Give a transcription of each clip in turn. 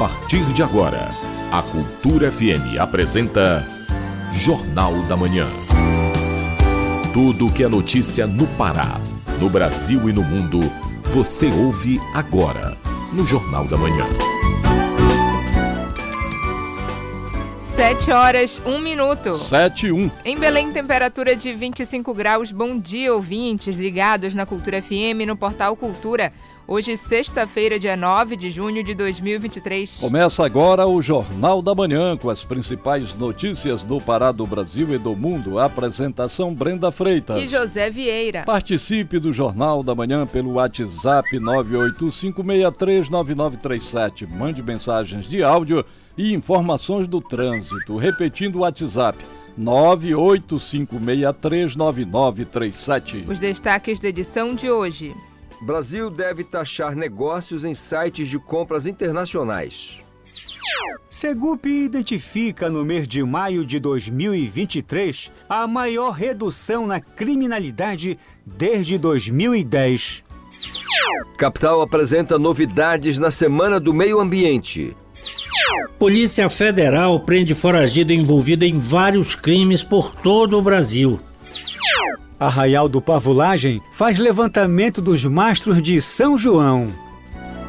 partir de agora, a Cultura FM apresenta Jornal da Manhã. Tudo o que é notícia no Pará, no Brasil e no mundo, você ouve agora no Jornal da Manhã. 7 horas, 1 minuto. 7 e 1. Em Belém, temperatura de 25 graus. Bom dia, ouvintes ligados na Cultura FM no portal Cultura. Hoje, sexta-feira, dia 9 de junho de 2023. Começa agora o Jornal da Manhã com as principais notícias do Pará, do Brasil e do mundo. A apresentação Brenda Freitas e José Vieira. Participe do Jornal da Manhã pelo WhatsApp 985639937. Mande mensagens de áudio e informações do trânsito. Repetindo o WhatsApp 985639937. Os destaques da edição de hoje. Brasil deve taxar negócios em sites de compras internacionais. Segup identifica no mês de maio de 2023 a maior redução na criminalidade desde 2010. Capital apresenta novidades na Semana do Meio Ambiente. Polícia Federal prende foragido envolvido em vários crimes por todo o Brasil. Arraial do Pavulagem faz levantamento dos mastros de São João.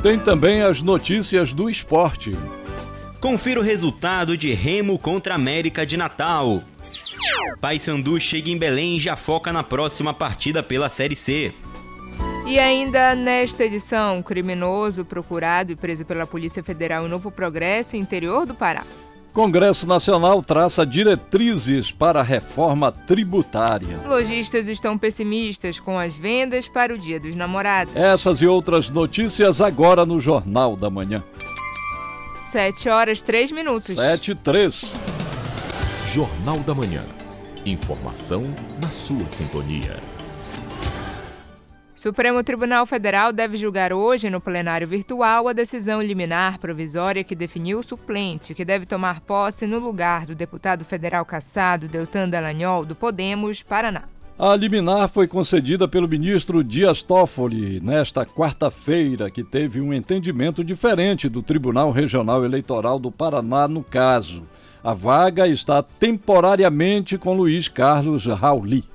Tem também as notícias do esporte. Confira o resultado de Remo contra América de Natal. Paysandu chega em Belém e já foca na próxima partida pela Série C. E ainda nesta edição, criminoso procurado e preso pela Polícia Federal em Novo Progresso, interior do Pará. Congresso Nacional traça diretrizes para a reforma tributária. Lojistas estão pessimistas com as vendas para o Dia dos Namorados. Essas e outras notícias agora no Jornal da Manhã. 7 horas 3 minutos. 7 e 3. Jornal da Manhã. Informação na sua sintonia. Supremo Tribunal Federal deve julgar hoje, no plenário virtual, a decisão liminar provisória que definiu o suplente, que deve tomar posse no lugar do deputado federal cassado Deltan Dallagnol, do Podemos, Paraná. A liminar foi concedida pelo ministro Dias Toffoli nesta quarta-feira, que teve um entendimento diferente do Tribunal Regional Eleitoral do Paraná no caso. A vaga está temporariamente com Luiz Carlos Rauli.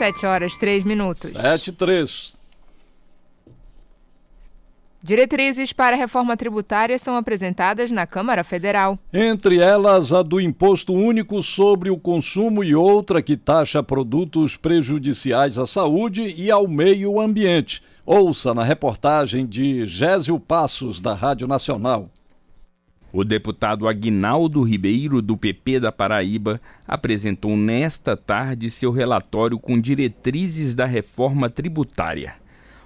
7 horas 3 minutos. 7 e 3. Diretrizes para a reforma tributária são apresentadas na Câmara Federal. Entre elas, a do Imposto Único sobre o Consumo e outra que taxa produtos prejudiciais à saúde e ao meio ambiente. Ouça na reportagem de Gésio Passos, da Rádio Nacional. O deputado Aguinaldo Ribeiro, do PP da Paraíba, apresentou nesta tarde seu relatório com diretrizes da reforma tributária.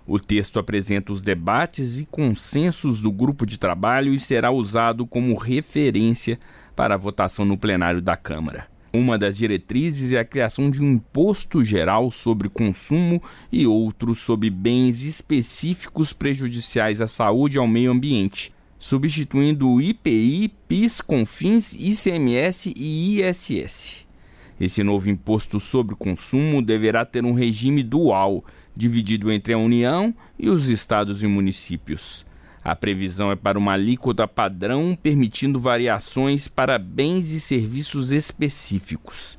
O texto apresenta os debates e consensos do grupo de trabalho e será usado como referência para a votação no plenário da Câmara. Uma das diretrizes é a criação de um imposto geral sobre consumo e outro sobre bens específicos prejudiciais à saúde e ao meio ambiente, substituindo o IPI, PIS, CONFINS, ICMS e ISS. Esse novo imposto sobre consumo deverá ter um regime dual, dividido entre a União e os estados e municípios. A previsão é para uma alíquota padrão, permitindo variações para bens e serviços específicos.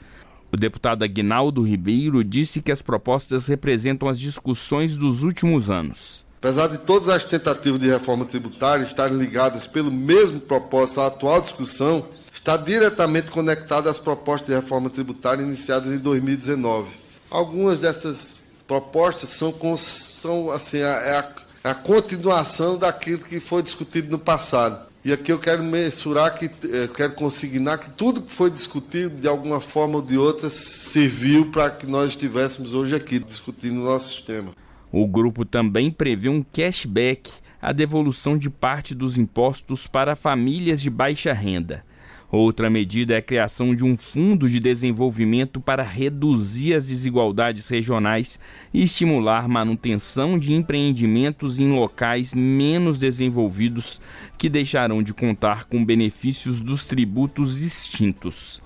O deputado Aguinaldo Ribeiro disse que as propostas representam as discussões dos últimos anos. Apesar de todas as tentativas de reforma tributária estarem ligadas pelo mesmo propósito à atual discussão, está diretamente conectada às propostas de reforma tributária iniciadas em 2019. Algumas dessas propostas são, são assim, é a, a, a continuação daquilo que foi discutido no passado. E aqui eu quero mensurar que eu quero consignar que tudo que foi discutido de alguma forma ou de outra serviu para que nós estivéssemos hoje aqui discutindo o nosso sistema. O grupo também prevê um cashback, a devolução de parte dos impostos para famílias de baixa renda. Outra medida é a criação de um fundo de desenvolvimento para reduzir as desigualdades regionais e estimular manutenção de empreendimentos em locais menos desenvolvidos que deixarão de contar com benefícios dos tributos extintos.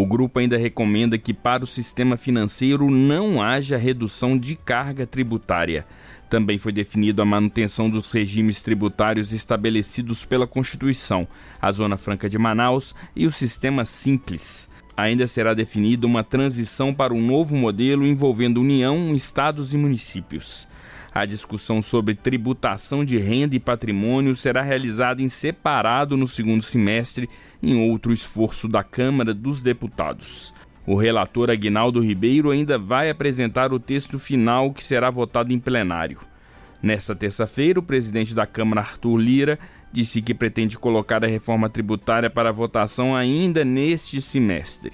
O grupo ainda recomenda que para o sistema financeiro não haja redução de carga tributária. Também foi definido a manutenção dos regimes tributários estabelecidos pela Constituição, a Zona Franca de Manaus e o Sistema Simples. Ainda será definida uma transição para um novo modelo envolvendo União, estados e municípios. A discussão sobre tributação de renda e patrimônio será realizada em separado no segundo semestre, em outro esforço da Câmara dos Deputados. O relator Aguinaldo Ribeiro ainda vai apresentar o texto final que será votado em plenário. Nesta terça-feira, o presidente da Câmara, Arthur Lira, disse que pretende colocar a reforma tributária para votação ainda neste semestre.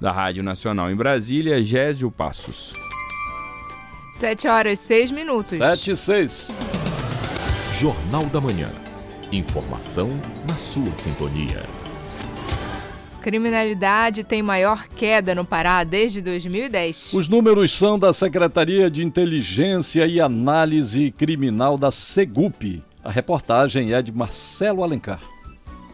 Da Rádio Nacional em Brasília, Gésio Passos. 7 horas 6 minutos. 7 e 6. Jornal da Manhã. Informação na sua sintonia. Criminalidade tem maior queda no Pará desde 2010. Os números são da Secretaria de Inteligência e Análise Criminal da Segup. A reportagem é de Marcelo Alencar.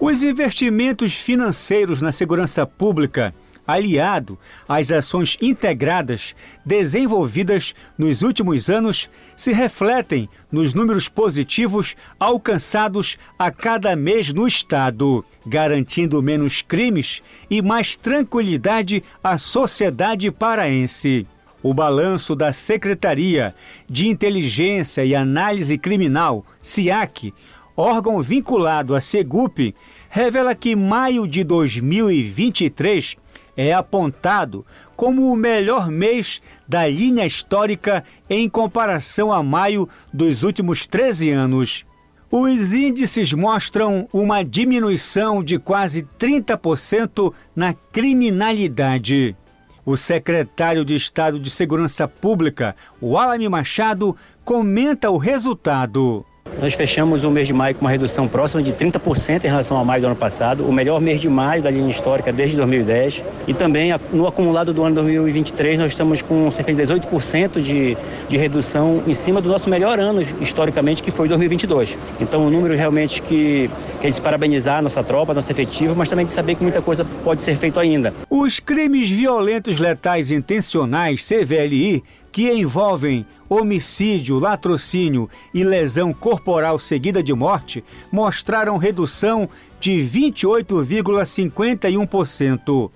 Os investimentos financeiros na segurança pública aliado às ações integradas desenvolvidas nos últimos anos, se refletem nos números positivos alcançados a cada mês no Estado, garantindo menos crimes e mais tranquilidade à sociedade paraense. O balanço da Secretaria de Inteligência e Análise Criminal, SIAC, órgão vinculado à Segup, revela que maio de 2023 é apontado como o melhor mês da linha histórica em comparação a maio dos últimos 13 anos. Os índices mostram uma diminuição de quase 30% na criminalidade. O secretário de Estado de Segurança Pública, Walami Machado, comenta o resultado. Nós fechamos o mês de maio com uma redução próxima de 30% em relação ao maio do ano passado, o melhor mês de maio da linha histórica desde 2010. E também no acumulado do ano 2023 nós estamos com cerca de 18% de, de redução em cima do nosso melhor ano historicamente, que foi 2022. Então, um número realmente que, que é de parabenizar a nossa tropa, a nossa efetiva, mas também de saber que muita coisa pode ser feita ainda. Os crimes violentos letais intencionais, CVLI, que envolvem homicídio, latrocínio e lesão corporal seguida de morte, mostraram redução de 28,51%,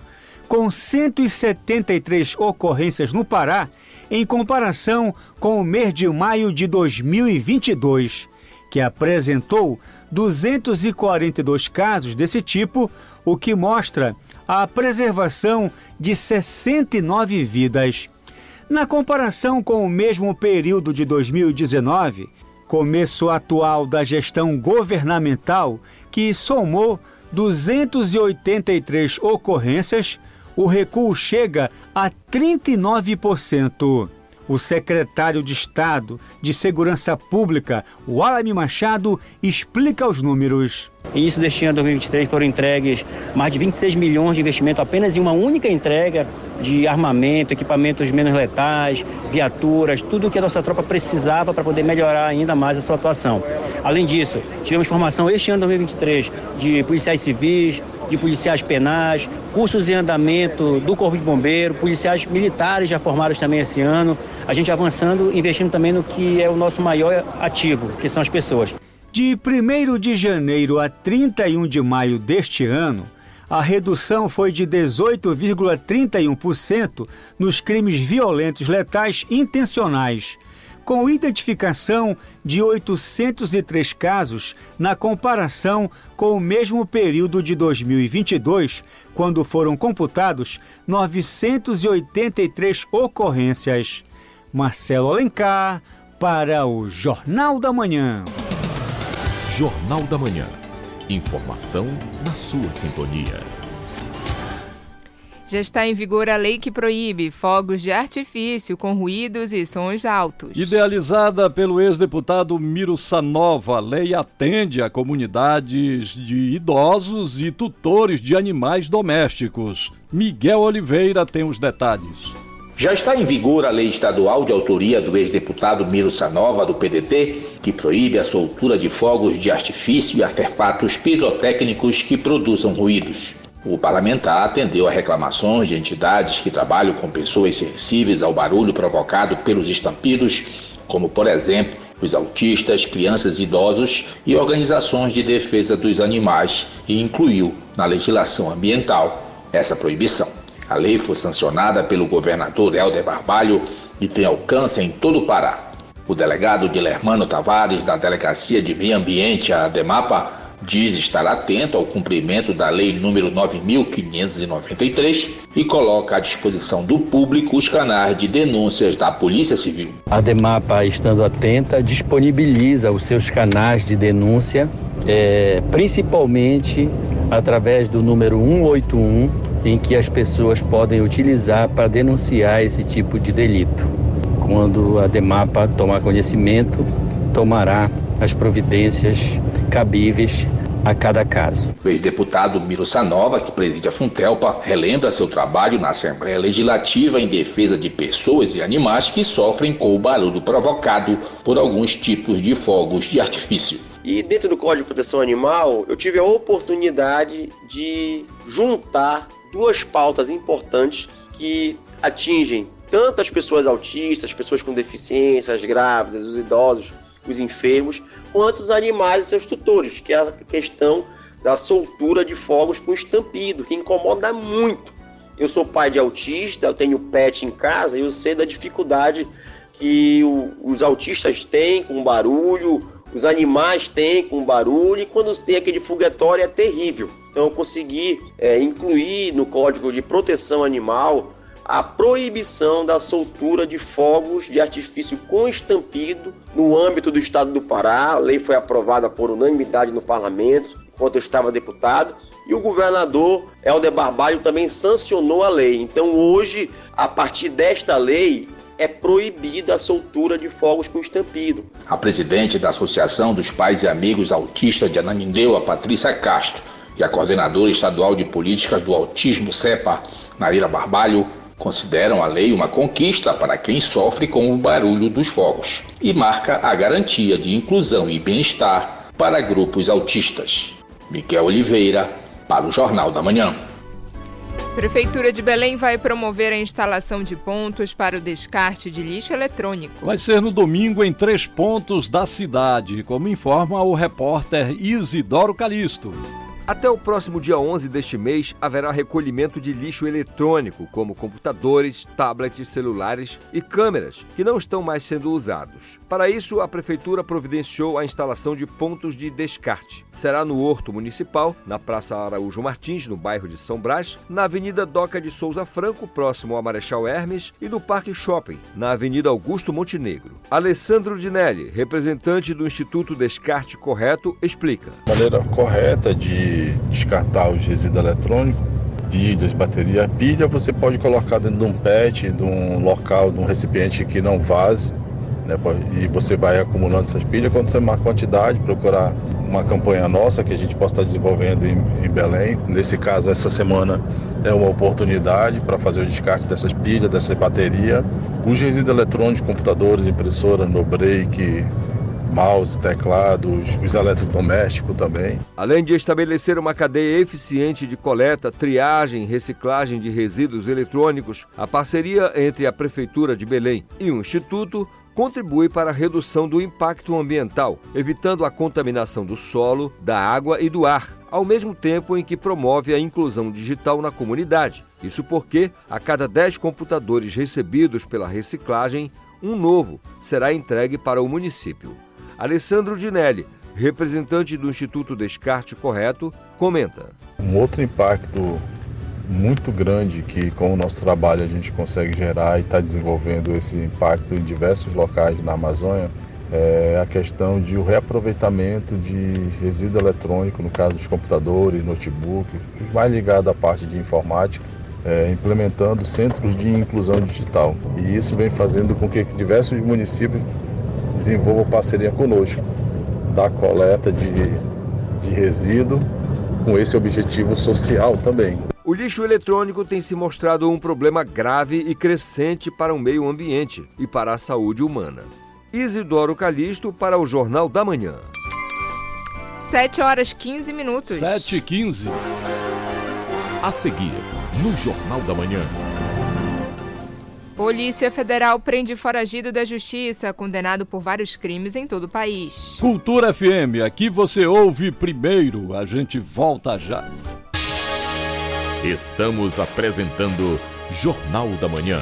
com 173 ocorrências no Pará, em comparação com o mês de maio de 2022, que apresentou 242 casos desse tipo, o que mostra a preservação de 69 vidas. Na comparação com o mesmo período de 2019, começo atual da gestão governamental, que somou 283 ocorrências, o recuo chega a 39%. O secretário de Estado de Segurança Pública, Walami Machado, explica os números. E isso deste ano 2023 foram entregues mais de 26 milhões de investimento apenas em uma única entrega de armamento, equipamentos menos letais, viaturas, tudo o que a nossa tropa precisava para poder melhorar ainda mais a sua atuação. Além disso, tivemos formação este ano 2023 de policiais civis, de policiais penais, cursos em andamento do Corpo de Bombeiro, policiais militares já formados também esse ano. A gente avançando, investindo também no que é o nosso maior ativo, que são as pessoas. De 1 de janeiro a 31 de maio deste ano, a redução foi de 18,31% nos crimes violentos letais intencionais, com identificação de 803 casos na comparação com o mesmo período de 2022, quando foram computados 983 ocorrências. Marcelo Alencar, para o Jornal da Manhã. Jornal da Manhã. Informação na sua sintonia. Já está em vigor a lei que proíbe fogos de artifício com ruídos e sons altos. Idealizada pelo ex-deputado Miro Sanova, a lei atende a comunidades de idosos e tutores de animais domésticos. Miguel Oliveira tem os detalhes. Já está em vigor a lei estadual de autoria do ex-deputado Miro Sanova, do PDT, que proíbe a soltura de fogos de artifício e artefatos pirotécnicos que produzam ruídos. O parlamentar atendeu a reclamações de entidades que trabalham com pessoas sensíveis ao barulho provocado pelos estampidos, como, por exemplo, os autistas, crianças e idosos e organizações de defesa dos animais e incluiu na legislação ambiental essa proibição. A lei foi sancionada pelo governador Helder Barbalho e tem alcance em todo o Pará. O delegado Guilhermano Tavares, da Delegacia de Meio Ambiente, a DEMAPA, diz estar atento ao cumprimento da Lei número 9.593 e coloca à disposição do público os canais de denúncias da Polícia Civil. A DEMAPA, estando atenta, disponibiliza os seus canais de denúncia, é, principalmente através do número 181, em que as pessoas podem utilizar para denunciar esse tipo de delito. Quando a DEMAPA tomar conhecimento, tomará as providências cabíveis a cada caso. O ex-deputado Miro Sanova, que preside a Funtelpa, relembra seu trabalho na Assembleia Legislativa em defesa de pessoas e animais que sofrem com o barulho provocado por alguns tipos de fogos de artifício. E dentro do Código de Proteção Animal, eu tive a oportunidade de juntar duas pautas importantes que atingem tanto as pessoas autistas, pessoas com deficiências, grávidas, os idosos, os enfermos, quanto os animais e seus tutores, que é a questão da soltura de fogos com estampido, que incomoda muito. Eu sou pai de autista, eu tenho pet em casa e eu sei da dificuldade que os autistas têm com barulho, os animais têm com barulho, e quando tem aquele foguetório é terrível. Então eu consegui é, incluir no Código de Proteção Animal a proibição da soltura de fogos de artifício com estampido no âmbito do estado do Pará. A lei foi aprovada por unanimidade no parlamento, enquanto eu estava deputado, e o governador Helder Barbalho também sancionou a lei. Então, hoje, a partir desta lei, é proibida a soltura de fogos com estampido. A presidente da Associação dos Pais e Amigos Autistas de Ananindeu, a Patrícia Castro, e a coordenadora estadual de políticas do autismo CEPA, Naira Barbalho, consideram a lei uma conquista para quem sofre com o barulho dos fogos e marca a garantia de inclusão e bem-estar para grupos autistas. Miguel Oliveira, para o Jornal da Manhã. Prefeitura de Belém vai promover a instalação de pontos para o descarte de lixo eletrônico. Vai ser no domingo em três pontos da cidade, como informa o repórter Isidoro Calixto. Até o próximo dia 11 deste mês haverá recolhimento de lixo eletrônico, como computadores, tablets, celulares e câmeras, que não estão mais sendo usados. Para isso, a Prefeitura providenciou a instalação de pontos de descarte. Será no Horto Municipal, na Praça Araújo Martins, no bairro de São Brás, na Avenida Doca de Souza Franco, próximo ao Marechal Hermes, e no Parque Shopping, na Avenida Augusto Montenegro. Alessandro Dinelli, representante do Instituto Descarte Correto, explica. A maneira correta de descartar os resíduos eletrônicos pilhas, bateria. Pilha você pode colocar dentro de um PET, de um local, de um recipiente que não vaze né? E você vai acumulando essas pilhas. Quando você marca quantidade, procurar uma campanha nossa que a gente possa estar desenvolvendo em, em Belém. Nesse caso, essa semana é uma oportunidade para fazer o descarte dessas pilhas, dessa bateria. Os resíduos eletrônicos, computadores, impressora, no break, mouse, teclados, os eletrodomésticos também. Além de estabelecer uma cadeia eficiente de coleta, triagem reciclagem de resíduos eletrônicos, a parceria entre a Prefeitura de Belém e o Instituto contribui para a redução do impacto ambiental, evitando a contaminação do solo, da água e do ar, ao mesmo tempo em que promove a inclusão digital na comunidade. Isso porque, a cada 10 computadores recebidos pela reciclagem, um novo será entregue para o município. Alessandro Dinelli, representante do Instituto Descarte Correto, comenta. Um outro impacto muito grande que com o nosso trabalho a gente consegue gerar e está desenvolvendo esse impacto em diversos locais na Amazônia é a questão de o reaproveitamento de resíduo eletrônico, no caso dos computadores, notebooks, mais ligado à parte de informática, é, implementando centros de inclusão digital. E isso vem fazendo com que diversos municípios desenvolvam parceria conosco da coleta de, de resíduo com esse objetivo social também. O lixo eletrônico tem se mostrado um problema grave e crescente para o meio ambiente e para a saúde humana. Isidoro Calixto para o Jornal da Manhã. 7 horas 15 minutos. 7 e 15. A seguir, no Jornal da Manhã. Polícia Federal prende foragido da Justiça, condenado por vários crimes em todo o país. Cultura FM, aqui você ouve primeiro. A gente volta já. Estamos apresentando Jornal da Manhã.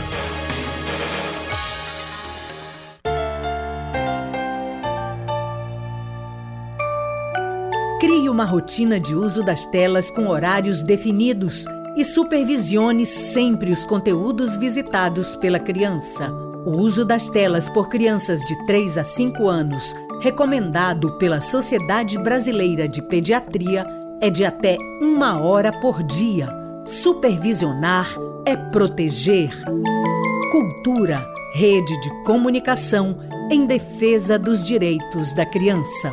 Crie uma rotina de uso das telas com horários definidos e supervisione sempre os conteúdos visitados pela criança. O uso das telas por crianças de 3 a 5 anos, recomendado pela Sociedade Brasileira de Pediatria, é de até uma hora por dia. Supervisionar é proteger. Cultura, rede de comunicação em defesa dos direitos da criança.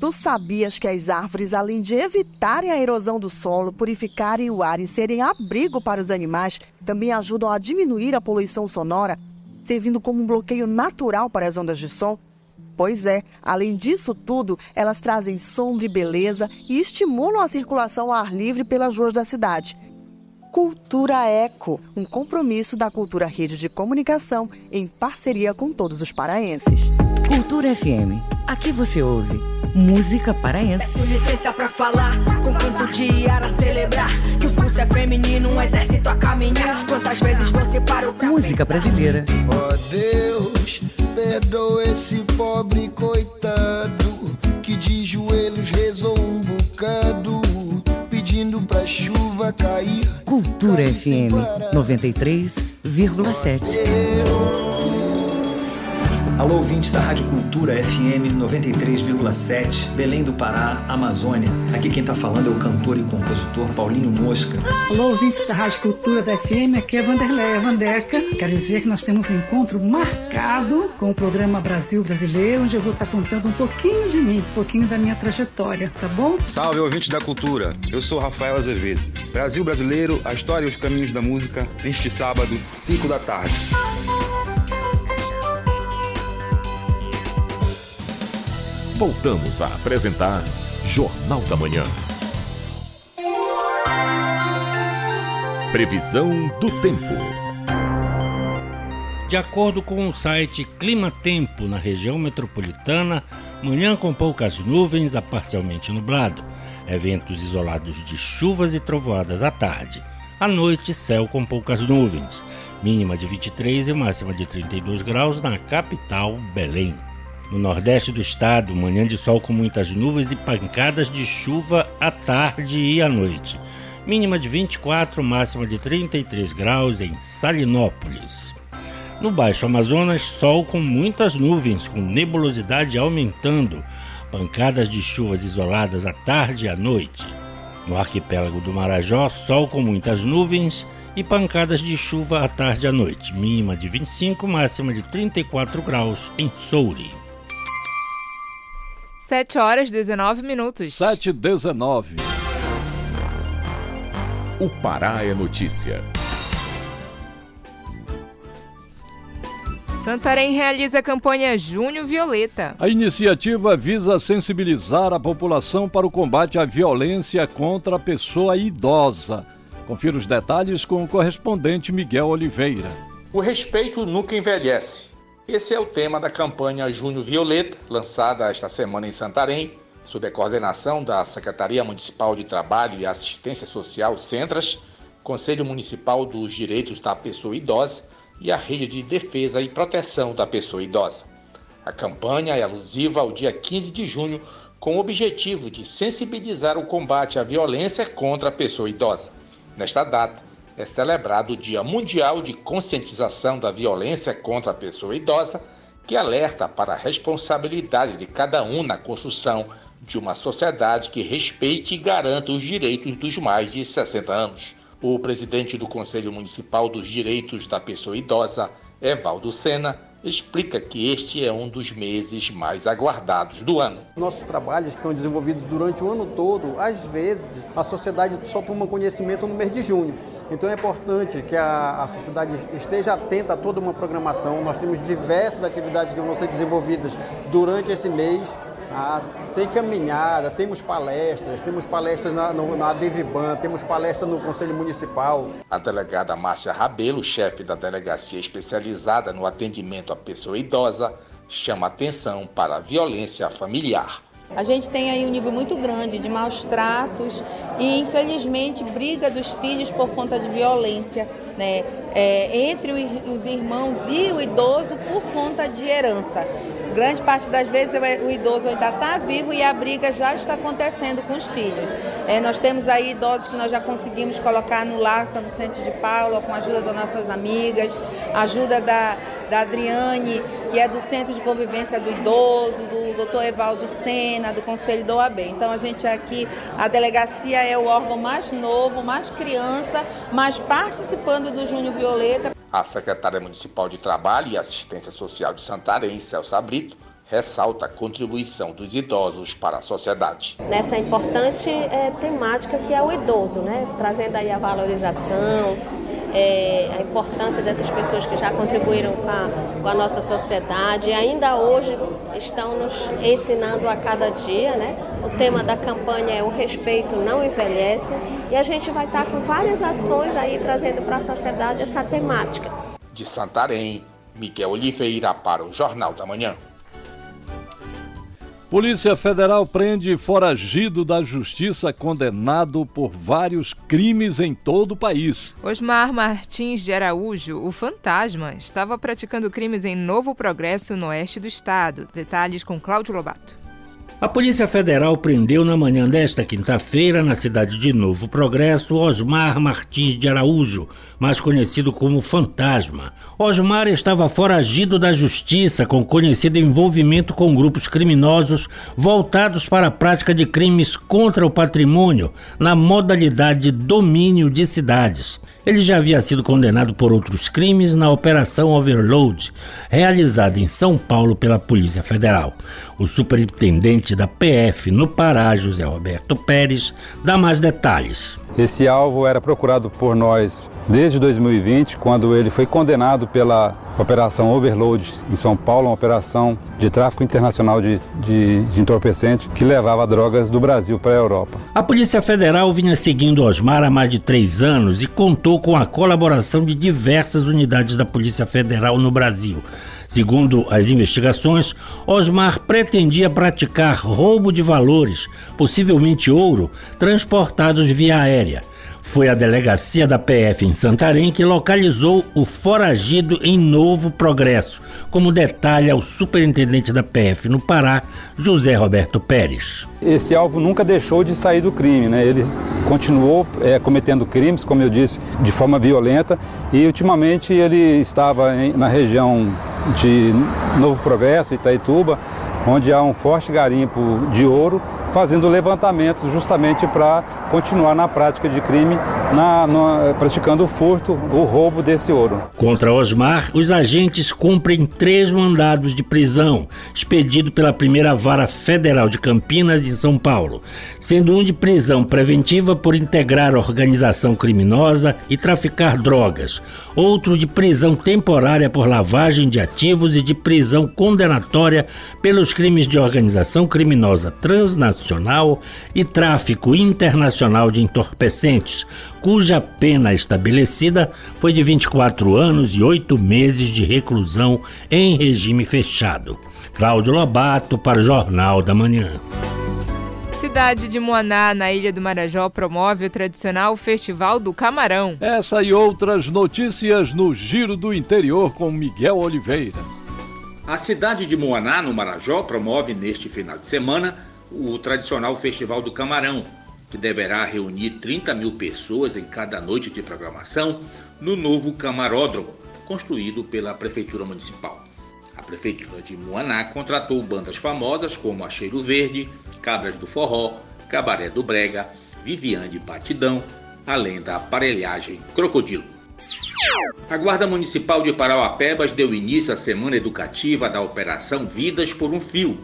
Tu sabias que as árvores, além de evitarem a erosão do solo, purificarem o ar e serem abrigo para os animais, também ajudam a diminuir a poluição sonora, servindo como um bloqueio natural para as ondas de som? Pois é, além disso tudo, elas trazem sombra e beleza e estimulam a circulação ao ar livre pelas ruas da cidade. Cultura Eco, um compromisso da Cultura Rede de Comunicação em parceria com todos os paraenses. Cultura FM, aqui você ouve música paraense. Peço licença pra falar, com quanto dia era celebrar que o pulso é feminino, um exército a caminhar. Quantas vezes você parou pra Música brasileira. Ó oh Deus, perdoa esse pobre coitado que de joelhos rezou um bocado pedindo pra chuva cair. Cultura FM 93,7. Alô, ouvintes da Rádio Cultura FM 93,7, Belém do Pará, Amazônia. Aqui quem tá falando é o cantor e compositor Paulinho Mosca. Alô, ouvintes da Rádio Cultura da FM, aqui é Vanderleia Vandeca. Quero dizer que nós temos um encontro marcado com o programa Brasil Brasileiro, onde eu vou estar contando um pouquinho de mim, um pouquinho da minha trajetória, tá bom? Salve, ouvintes da cultura. Eu sou Rafael Azevedo. Brasil Brasileiro, a história e os caminhos da música, neste sábado, 5 da tarde. Voltamos a apresentar Jornal da Manhã. Previsão do tempo. De acordo com o site Clima Tempo, na região metropolitana, manhã com poucas nuvens a parcialmente nublado, eventos isolados de chuvas e trovoadas à tarde. À noite, céu com poucas nuvens, mínima de 23 e máxima de 32 graus na capital, Belém. No nordeste do estado, manhã de sol com muitas nuvens e pancadas de chuva à tarde e à noite. Mínima de 24, máxima de 33 graus em Salinópolis. No Baixo Amazonas, sol com muitas nuvens, com nebulosidade aumentando. Pancadas de chuvas isoladas à tarde e à noite. No arquipélago do Marajó, sol com muitas nuvens e pancadas de chuva à tarde e à noite. Mínima de 25, máxima de 34 graus em Souri. 7 horas 19 minutos. 7 e 19. O Pará é notícia. Santarém realiza a campanha Junho Violeta. A iniciativa visa sensibilizar a população para o combate à violência contra a pessoa idosa. Confira os detalhes com o correspondente Miguel Oliveira. O respeito nunca envelhece. Esse é o tema da campanha Junho Violeta, lançada esta semana em Santarém, sob a coordenação da Secretaria Municipal de Trabalho e Assistência Social Centras, Conselho Municipal dos Direitos da Pessoa Idosa e a Rede de Defesa e Proteção da Pessoa Idosa. A campanha é alusiva ao dia 15 de junho, com o objetivo de sensibilizar o combate à violência contra a pessoa idosa. Nesta data, é celebrado o Dia Mundial de Conscientização da Violência contra a Pessoa Idosa, que alerta para a responsabilidade de cada um na construção de uma sociedade que respeite e garanta os direitos dos mais de 60 anos. O presidente do Conselho Municipal dos Direitos da Pessoa Idosa, Evaldo Sena, explica que este é um dos meses mais aguardados do ano. Nossos trabalhos são desenvolvidos durante o ano todo, às vezes a sociedade só toma conhecimento no mês de junho. Então é importante que a, a sociedade esteja atenta a toda uma programação. Nós temos diversas atividades que vão ser desenvolvidas durante esse mês Ah, tem caminhada, temos palestras, temos palestras na, no, na Deviban, temos palestra no Conselho Municipal. A delegada Márcia Rabelo, chefe da delegacia especializada no atendimento à pessoa idosa, chama atenção para a violência familiar. A gente tem aí um nível muito grande de maus tratos e, infelizmente, briga dos filhos por conta de violência, né? É, entre os irmãos e o idoso por conta de herança. Grande parte das vezes o idoso ainda está vivo e a briga já está acontecendo com os filhos. É, nós temos aí idosos que nós já conseguimos colocar no lar São Vicente de Paula com a ajuda das nossas amigas, ajuda da, da Adriane, que é do Centro de Convivência do Idoso, do doutor Evaldo Sena, do Conselho do OAB. Então a gente aqui, a delegacia é o órgão mais novo, mais criança, mas participando do Júnior Violeta. A secretária municipal de Trabalho e Assistência Social de Santarém, Celso Brito, ressalta a contribuição dos idosos para a sociedade. Nessa importante é, temática que é o idoso, né? trazendo aí a valorização, é, a importância dessas pessoas que já contribuíram com a, com a, nossa sociedade e ainda hoje estão nos ensinando a cada dia. Né? O tema da campanha é o respeito não envelhece e a gente vai estar com várias ações aí trazendo para a sociedade essa temática. De Santarém, Miguel Oliveira para o Jornal da Manhã. Polícia Federal prende foragido da justiça condenado por vários crimes em todo o país. Osmar Martins de Araújo, o fantasma, estava praticando crimes em Novo Progresso, no oeste do estado. Detalhes com Cláudio Lobato. A Polícia Federal prendeu na manhã desta quinta-feira, na cidade de Novo Progresso, Osmar Martins de Araújo, mais conhecido como Fantasma. Osmar estava foragido da justiça com conhecido envolvimento com grupos criminosos voltados para a prática de crimes contra o patrimônio na modalidade de domínio de cidades. Ele já havia sido condenado por outros crimes na Operação Overload, realizada em São Paulo pela Polícia Federal. O superintendente da PF no Pará, José Roberto Pérez, dá mais detalhes. Esse alvo era procurado por nós desde 2020, quando ele foi condenado pela Operação Overload em São Paulo, uma operação de tráfico internacional de, de, de entorpecente que levava drogas do Brasil para a Europa. A Polícia Federal vinha seguindo Osmar há mais de três anos e contou com a colaboração de diversas unidades da Polícia Federal no Brasil. Segundo as investigações, Osmar pretendia praticar roubo de valores, possivelmente ouro, transportados via aérea. Foi a delegacia da PF em Santarém que localizou o foragido em Novo Progresso, como detalha o superintendente da PF no Pará, José Roberto Pérez. Esse alvo nunca deixou de sair do crime, né? Ele continuou é, cometendo crimes, como eu disse, de forma violenta e ultimamente ele estava em, na região de Novo Progresso, Itaituba, onde há um forte garimpo de ouro fazendo levantamentos justamente para continuar na prática de crime, na, na, praticando o furto, o roubo desse ouro. Contra Osmar, os agentes cumprem três mandados de prisão, expedido pela primeira vara federal de Campinas e São Paulo, sendo um de prisão preventiva por integrar organização criminosa e traficar drogas, outro de prisão temporária por lavagem de ativos e de prisão condenatória pelos crimes de organização criminosa transnacional e tráfico internacional de entorpecentes, cuja pena estabelecida foi de 24 anos e 8 meses de reclusão em regime fechado. Cláudio Lobato para o Jornal da Manhã. Cidade de Moaná, na Ilha do Marajó, promove o tradicional Festival do Camarão. Essa e outras notícias no Giro do Interior com Miguel Oliveira. A cidade de Moaná, no Marajó, promove neste final de semana o tradicional Festival do Camarão, que deverá reunir 30 mil pessoas em cada noite de programação no novo camaródromo, construído pela Prefeitura Municipal. A Prefeitura de Moaná contratou bandas famosas como a Cheiro Verde, Cabras do Forró, Cabaré do Brega, Viviane Batidão, além da aparelhagem Crocodilo. A Guarda Municipal de Parauapebas deu início à semana educativa da Operação Vidas por um Fio,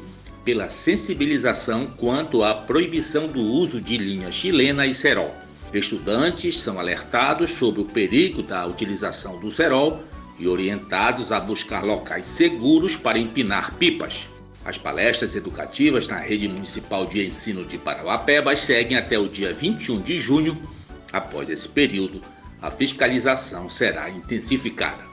pela sensibilização quanto à proibição do uso de linha chilena e cerol. Estudantes são alertados sobre o perigo da utilização do cerol e orientados a buscar locais seguros para empinar pipas. As palestras educativas na rede municipal de ensino de Parauapebas seguem até o dia 21 de junho. Após esse período, a fiscalização será intensificada.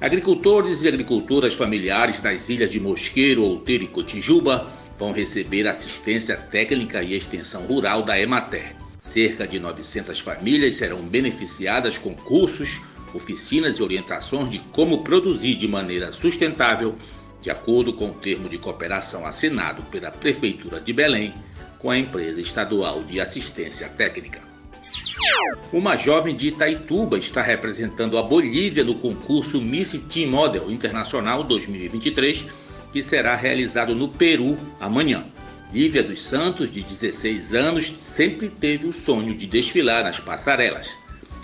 Agricultores e agricultoras familiares nas ilhas de Mosqueiro, Outeiro e Cotijuba vão receber assistência técnica e extensão rural da Emater. Cerca de 900 famílias serão beneficiadas com cursos, oficinas e orientações de como produzir de maneira sustentável, de acordo com o termo de cooperação assinado pela Prefeitura de Belém com a empresa estadual de assistência técnica. Uma jovem de Itaituba está representando a Bolívia no concurso Miss Teen Model Internacional 2023, que será realizado no Peru amanhã. Lívia dos Santos, de 16 anos, sempre teve o sonho de desfilar nas passarelas.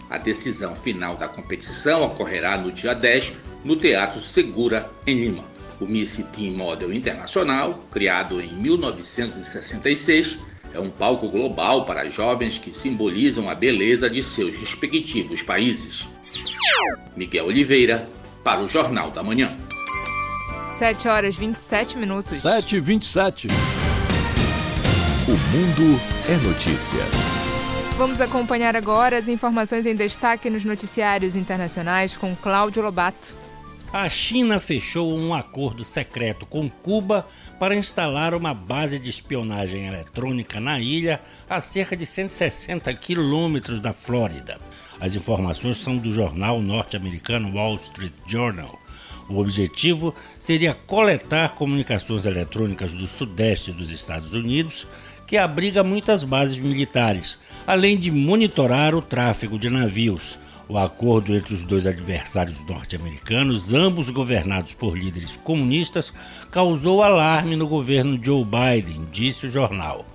A decisão final da competição ocorrerá no dia 10 no Teatro Segura, em Lima. O Miss Teen Model Internacional, criado em 1966, é um palco global para jovens que simbolizam a beleza de seus respectivos países. Miguel Oliveira, para o Jornal da Manhã. 7 horas 27 minutos. 7 e 27. O mundo é notícia. Vamos acompanhar agora as informações em destaque nos noticiários internacionais com Cláudio Lobato. A China fechou um acordo secreto com Cuba para instalar uma base de espionagem eletrônica na ilha a cerca de 160 quilômetros da Flórida. As informações são do jornal norte-americano Wall Street Journal. O objetivo seria coletar comunicações eletrônicas do sudeste dos Estados Unidos que abriga muitas bases militares, além de monitorar o tráfego de navios. O acordo entre os dois adversários norte-americanos, ambos governados por líderes comunistas, causou alarme no governo Joe Biden, disse o jornal.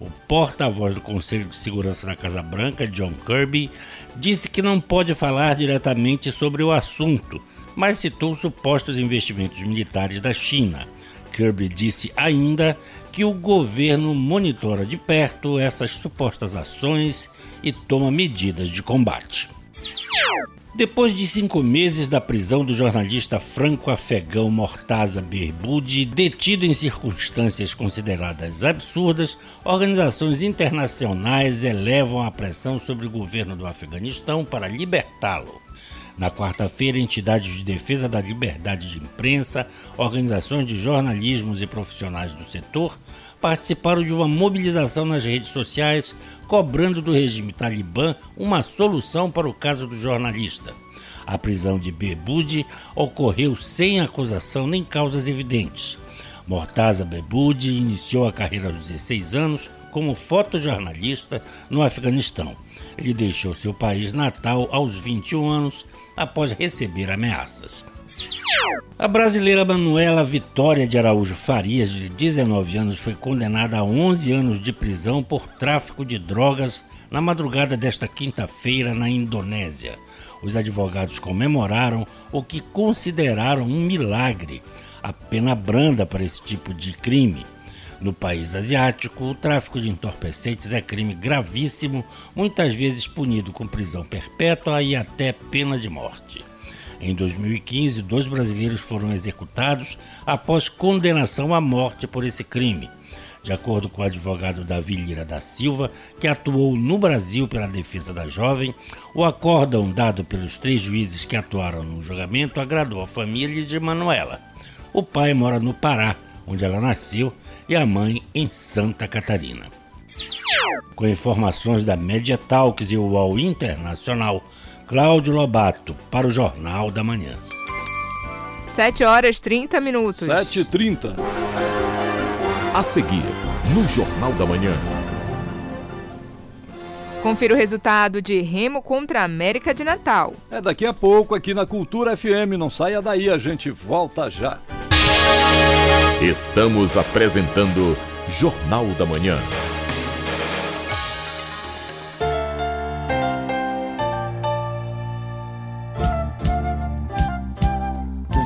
O porta-voz do Conselho de Segurança da Casa Branca, John Kirby, disse que não pode falar diretamente sobre o assunto, mas citou supostos investimentos militares da China. Kirby disse ainda que o governo monitora de perto essas supostas ações e toma medidas de combate. Depois de cinco meses da prisão do jornalista franco-afegão Mortaza Berboudi, detido em circunstâncias consideradas absurdas, organizações internacionais elevam a pressão sobre o governo do Afeganistão para libertá-lo. Na quarta-feira, entidades de defesa da liberdade de imprensa, organizações de jornalismos e profissionais do setor participaram de uma mobilização nas redes sociais cobrando do regime talibã uma solução para o caso do jornalista. A prisão de Bebud ocorreu sem acusação nem causas evidentes. Mortaza Bebud iniciou a carreira aos 16 anos como fotojornalista no Afeganistão. Ele deixou seu país natal aos 21 anos após receber ameaças. A brasileira Manuela Vitória de Araújo Farias, de 19 anos, foi condenada a 11 anos de prisão por tráfico de drogas na madrugada desta quinta-feira na Indonésia. Os advogados comemoraram o que consideraram um milagre, a pena branda para esse tipo de crime. No país asiático, o tráfico de entorpecentes é crime gravíssimo, muitas vezes punido com prisão perpétua e até pena de morte. Em 2015, dois brasileiros foram executados após condenação à morte por esse crime. De acordo com o advogado Davi Lira da Silva, que atuou no Brasil pela defesa da jovem, o acórdão dado pelos três juízes que atuaram no julgamento agradou a família de Manuela. O pai mora no Pará, onde ela nasceu, e a mãe em Santa Catarina. Com informações da Media Talks e o UOL Internacional, Cláudio Lobato, para o Jornal da Manhã. 7 horas 30 minutos. 7 e 30 A seguir, no Jornal da Manhã. Confira o resultado de Remo contra a América de Natal. É daqui a pouco aqui na Cultura FM. Não saia daí, a gente volta já. Estamos apresentando Jornal da Manhã.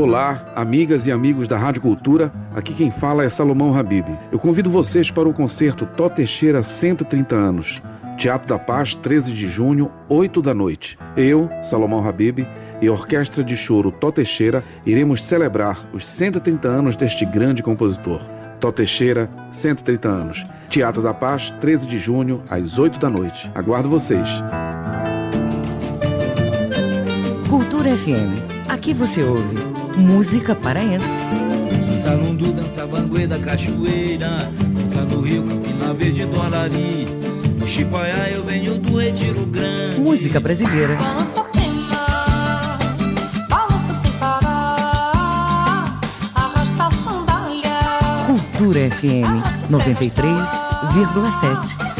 Olá, amigas e amigos da Rádio Cultura. Aqui quem fala é Salomão Habib. Eu convido vocês para o concerto Tó Teixeira 130 anos. Teatro da Paz, 13 de junho, 8 da noite. Eu, Salomão Habib, e a Orquestra de Choro Tó Teixeira iremos celebrar os 130 anos deste grande compositor. Tó Teixeira, 130 anos. Teatro da Paz, 13 de junho, às 8 da noite. Aguardo vocês. Cultura FM. Aqui você ouve música paraense. Dança lundu, dança banguê da cachoeira Dança no rio, Campina Verde do Alari No Chipaiá eu venho do Retiro Grande Música brasileira. Balança pena, balança sem parar, arrasta a sandália. Cultura FM 93,7.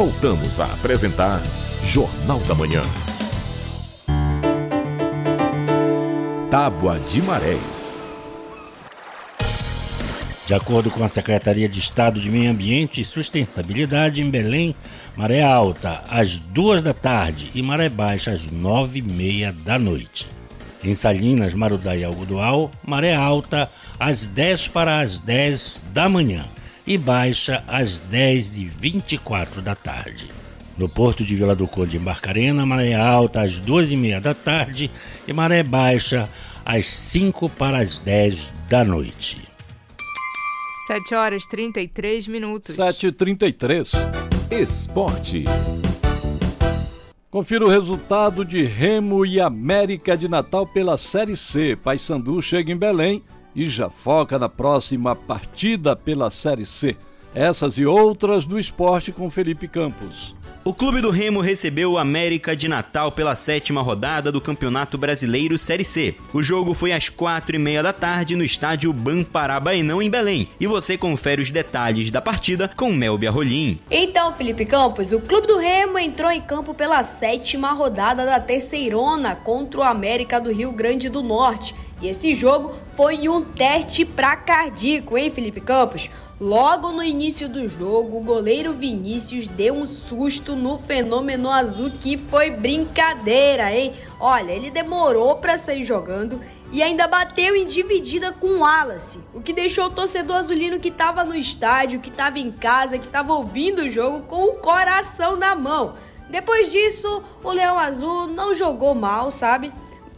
Voltamos a apresentar Jornal da Manhã. Tábua de Marés. De acordo com a Secretaria de Estado de Meio Ambiente e Sustentabilidade em Belém, maré alta às duas da tarde e maré baixa às nove e meia da noite. Em Salinas, Marudá e Algodoal, maré alta às 10 para as 10 da manhã e baixa às 10 e 24 da tarde. No porto de Vila do Conde, em Barcarena, maré alta às duas e meia da tarde e maré baixa às 5 para as 10 da noite. 7 horas 33 minutos. 7h33. Esporte. Confira o resultado de Remo e América de Natal pela Série C. Paysandu chega em Belém e já foca na próxima partida pela Série C. Essas e outras do esporte com Felipe Campos. O Clube do Remo recebeu o América de Natal pela sétima rodada do Campeonato Brasileiro Série C. O jogo foi às quatro e meia da tarde no estádio Bamparabaenão, em Belém. E você confere os detalhes da partida com Melbia Rolim. Então, Felipe Campos, o Clube do Remo entrou em campo pela sétima rodada da Terceirona contra o América do Rio Grande do Norte. E esse jogo foi um teste pra cardíaco, hein, Felipe Campos? Logo no início do jogo, o goleiro Vinícius deu um susto no fenômeno azul que foi brincadeira, hein? Olha, ele demorou para sair jogando e ainda bateu em dividida com o Wallace, o que deixou o torcedor azulino que estava no estádio, que estava em casa, que estava ouvindo o jogo com o coração na mão. Depois disso, o Leão Azul não jogou mal, sabe?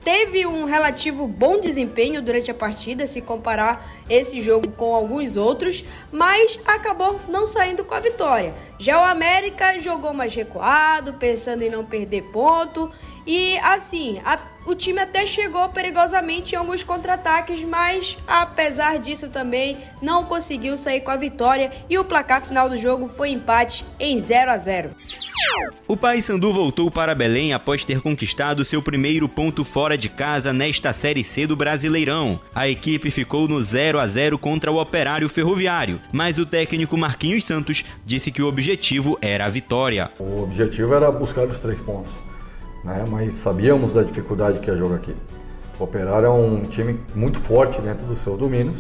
Teve um relativo bom desempenho durante a partida, se comparar esse jogo com alguns outros, mas acabou não saindo com a vitória. Já o América jogou mais recuado, pensando em não perder ponto, e assim, o time até chegou perigosamente em alguns contra-ataques, mas apesar disso também não conseguiu sair com a vitória e o placar final do jogo foi empate em 0 a 0. O Paysandu voltou para Belém após ter conquistado seu primeiro ponto fora de casa nesta Série C do Brasileirão. A equipe ficou no 0 a 0 contra o Operário Ferroviário, mas o técnico Marquinhos Santos disse que o objetivo era a vitória. O objetivo era buscar os três pontos né? mas sabíamos da dificuldade que é jogo aqui. O Operário é um time muito forte dentro dos seus domínios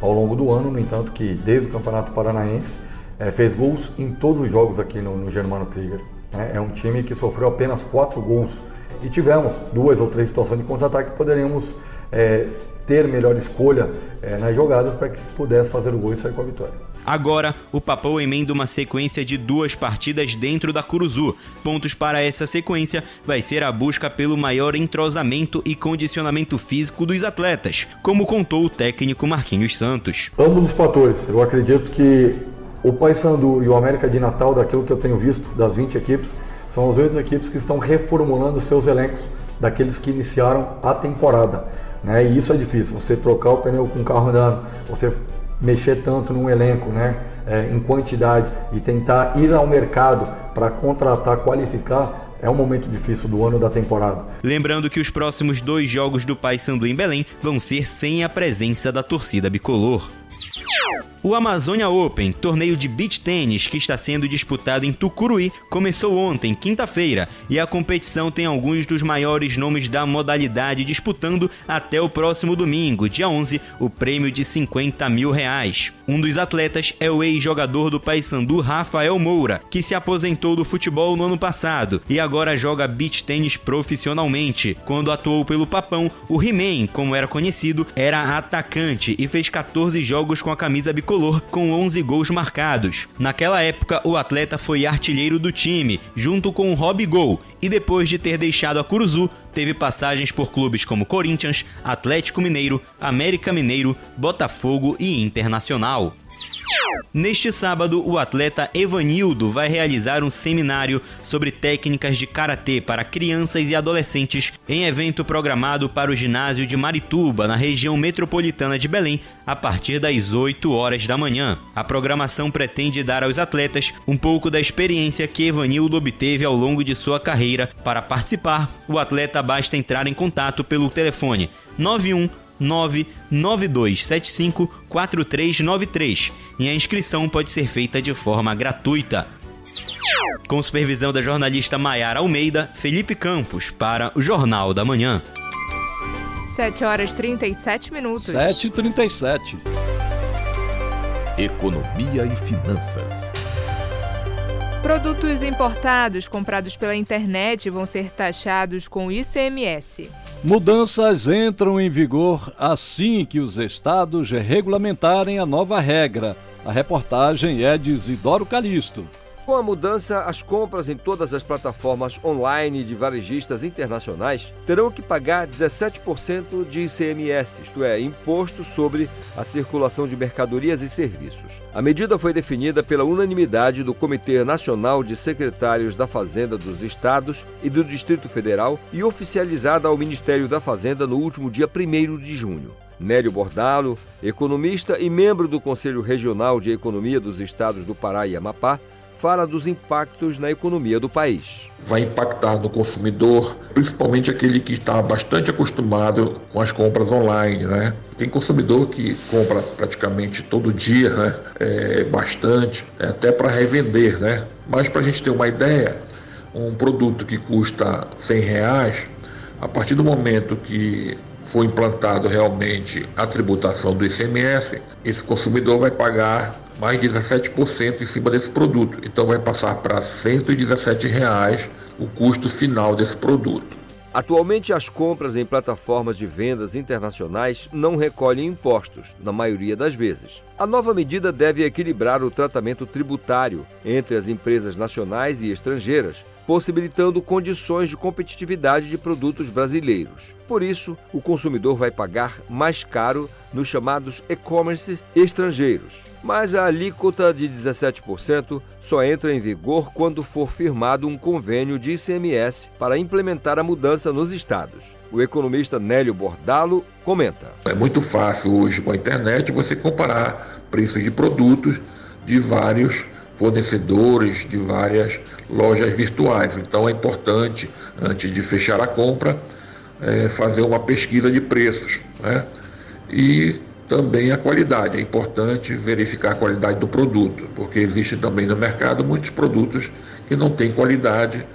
ao longo do ano, no entanto que desde o Campeonato Paranaense é, fez gols em todos os jogos aqui no, no Germano Krieger. Né? É um time que sofreu apenas quatro gols e tivemos duas ou três situações de contra-ataque que poderíamos é, ter melhor escolha é, nas jogadas para que pudesse fazer o gol e sair com a vitória. Agora, o Papão emenda uma sequência de duas partidas dentro da Curuzu. Pontos para essa sequência vai ser a busca pelo maior entrosamento e condicionamento físico dos atletas, como contou o técnico Marquinhos Santos. Ambos os fatores. Eu acredito que o Paysandu e o América de Natal, daquilo que eu tenho visto das 20 equipes, são as oito equipes que estão reformulando seus elencos daqueles que iniciaram a temporada. Né? E isso é difícil, você trocar o pneu com o carro andando, você mexer tanto num elenco, né? É, em quantidade e tentar ir ao mercado para contratar, qualificar, é um momento difícil do ano da temporada. Lembrando que os próximos dois jogos do Paysandu em Belém vão ser sem a presença da torcida bicolor. O Amazônia Open, torneio de beach tênis que está sendo disputado em Tucuruí, começou ontem, quinta-feira, e a competição tem alguns dos maiores nomes da modalidade disputando até o próximo domingo, dia 11, o prêmio de 50 mil reais. Um dos atletas é o ex-jogador do Paysandu, Rafael Moura, que se aposentou do futebol no ano passado e agora joga beach tênis profissionalmente. Quando atuou pelo Papão, o He-Man, como era conhecido, era atacante e fez 14 jogos com a camisa bicolor, com 11 gols marcados. Naquela época, o atleta foi artilheiro do time, junto com o Rob Gol, e depois de ter deixado a Curuzu, teve passagens por clubes como Corinthians, Atlético Mineiro, América Mineiro, Botafogo e Internacional. Neste sábado, o atleta Evanildo vai realizar um seminário sobre técnicas de karatê para crianças e adolescentes em evento programado para o ginásio de Marituba, na região metropolitana de Belém, a partir das 8 horas da manhã. A programação pretende dar aos atletas um pouco da experiência que Evanildo obteve ao longo de sua carreira. Para participar, o atleta basta entrar em contato pelo telefone 91 99275 4393 e a inscrição pode ser feita de forma gratuita. Com supervisão da jornalista Maiara Almeida, Felipe Campos para o Jornal da Manhã. 7 horas 37 minutos. 7 e 37 Economia e finanças. Produtos importados comprados pela internet vão ser taxados com ICMS. Mudanças entram em vigor assim que os estados regulamentarem a nova regra. A reportagem é de Isidoro Calixto. Com a mudança, as compras em todas as plataformas online de varejistas internacionais terão que pagar 17% de ICMS, isto é, imposto sobre a circulação de mercadorias e serviços. A medida foi definida pela unanimidade do Comitê Nacional de Secretários da Fazenda dos Estados e do Distrito Federal e oficializada ao Ministério da Fazenda no último dia 1 de junho. Nélio Bordalo, economista e membro do Conselho Regional de Economia dos Estados do Pará e Amapá, fala dos impactos na economia do país. Vai impactar no consumidor, principalmente aquele que está bastante acostumado com as compras online, né? Tem consumidor que compra praticamente todo dia, né? É, bastante, é até para revender, né? Mas para a gente ter uma ideia, um produto que custa 100 reais, a partir do momento que for implantado realmente a tributação do ICMS, esse consumidor vai pagar mais 17% em cima desse produto. Então vai passar para 117 reais o custo final desse produto. Atualmente, as compras em plataformas de vendas internacionais não recolhem impostos, na maioria das vezes. A nova medida deve equilibrar o tratamento tributário entre as empresas nacionais e estrangeiras, possibilitando condições de competitividade de produtos brasileiros. Por isso, o consumidor vai pagar mais caro nos chamados e-commerce estrangeiros. Mas a alíquota de 17% só entra em vigor quando for firmado um convênio de ICMS para implementar a mudança nos estados. O economista Nélio Bordalo comenta. É muito fácil hoje com a internet você comparar preços de produtos de vários fornecedores, de várias lojas virtuais. Então é importante, antes de fechar a compra, é, fazer uma pesquisa de preços. Né? E também a qualidade. É importante verificar a qualidade do produto, porque existe também no mercado muitos produtos que não têm qualidade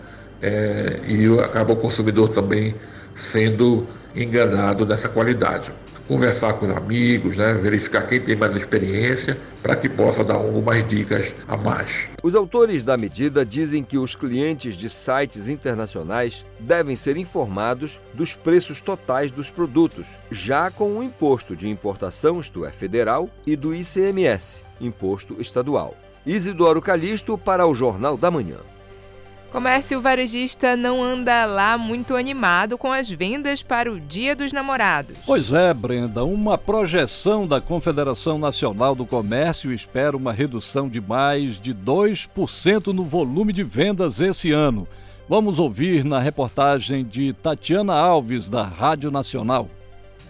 é, e acaba o consumidor também sendo enganado dessa qualidade. Conversar com os amigos, né, verificar quem tem mais experiência, para que possa dar algumas dicas a mais. Os autores da medida dizem que os clientes de sites internacionais devem ser informados dos preços totais dos produtos, já com o imposto de importação, isto é, federal, e do ICMS, imposto estadual. Isidoro Calixto para o Jornal da Manhã. Comércio varejista não anda lá muito animado com as vendas para o Dia dos Namorados. Pois é, Brenda, uma projeção da Confederação Nacional do Comércio espera uma redução de mais de 2% no volume de vendas esse ano, Vamos ouvir na reportagem de Tatiana Alves, da Rádio Nacional.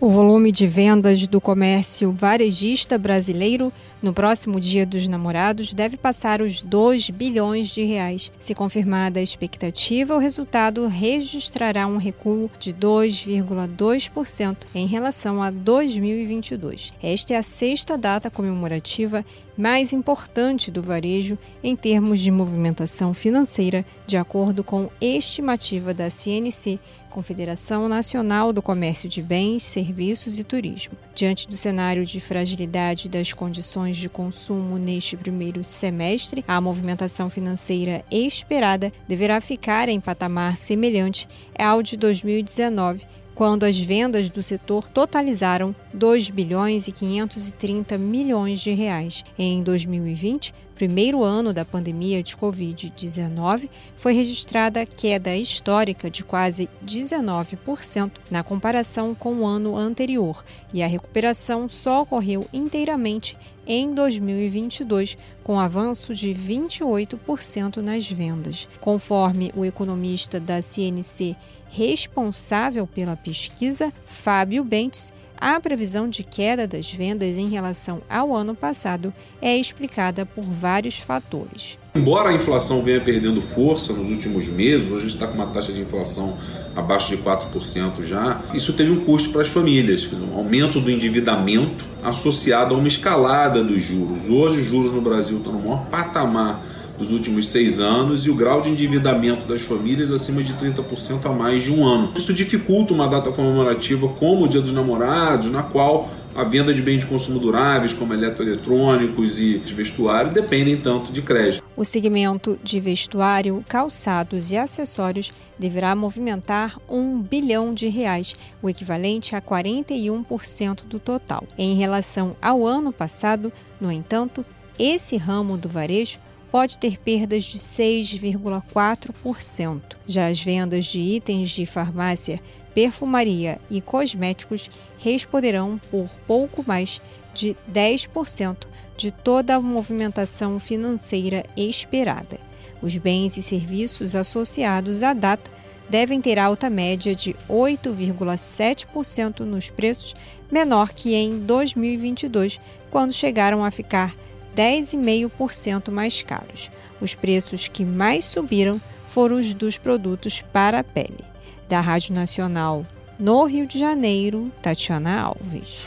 O volume de vendas do comércio varejista brasileiro no próximo Dia dos Namorados deve passar os 2 bilhões de reais. Se confirmada a expectativa, o resultado registrará um recuo de 2,2% em relação a 2022. Esta é a sexta data comemorativa mais importante do varejo em termos de movimentação financeira, de acordo com estimativa da CNC, Confederação Nacional do Comércio de Bens, Serviços e Turismo. Diante do cenário de fragilidade das condições de consumo neste primeiro semestre, a movimentação financeira esperada deverá ficar em patamar semelhante ao de 2019 quando as vendas do setor totalizaram 2 bilhões e 530 milhões de reais. Em 2020, primeiro ano da pandemia de Covid-19, foi registrada queda histórica de quase 19% na comparação com o ano anterior, e a recuperação só ocorreu inteiramente em 2022, com avanço de 28% nas vendas. Conforme o economista da CNC responsável pela pesquisa, Fábio Bentes, a previsão de queda das vendas em relação ao ano passado é explicada por vários fatores. Embora a inflação venha perdendo força nos últimos meses, hoje a gente está com uma taxa de inflação abaixo de 4% já, isso teve um custo para as famílias, um aumento do endividamento associado a uma escalada dos juros. Hoje os juros no Brasil estão no maior patamar dos últimos seis anos e o grau de endividamento das famílias acima de 30% a mais de um ano. Isso dificulta uma data comemorativa como o Dia dos Namorados, na qual a venda de bens de consumo duráveis, como eletroeletrônicos e vestuário, dependem tanto de crédito. O segmento de vestuário, calçados e acessórios deverá movimentar um bilhão de reais, o equivalente a 41% do total. Em relação ao ano passado, no entanto, esse ramo do varejo pode ter perdas de 6,4%. Já as vendas de itens de farmácia, perfumaria e cosméticos responderão por pouco mais de 10% de toda a movimentação financeira esperada. Os bens e serviços associados à data devem ter alta média de 8,7% nos preços, menor que em 2022, quando chegaram a ficar 10,5% mais caros. Os preços que mais subiram foram os dos produtos para a pele. Da Rádio Nacional no Rio de Janeiro, Tatiana Alves.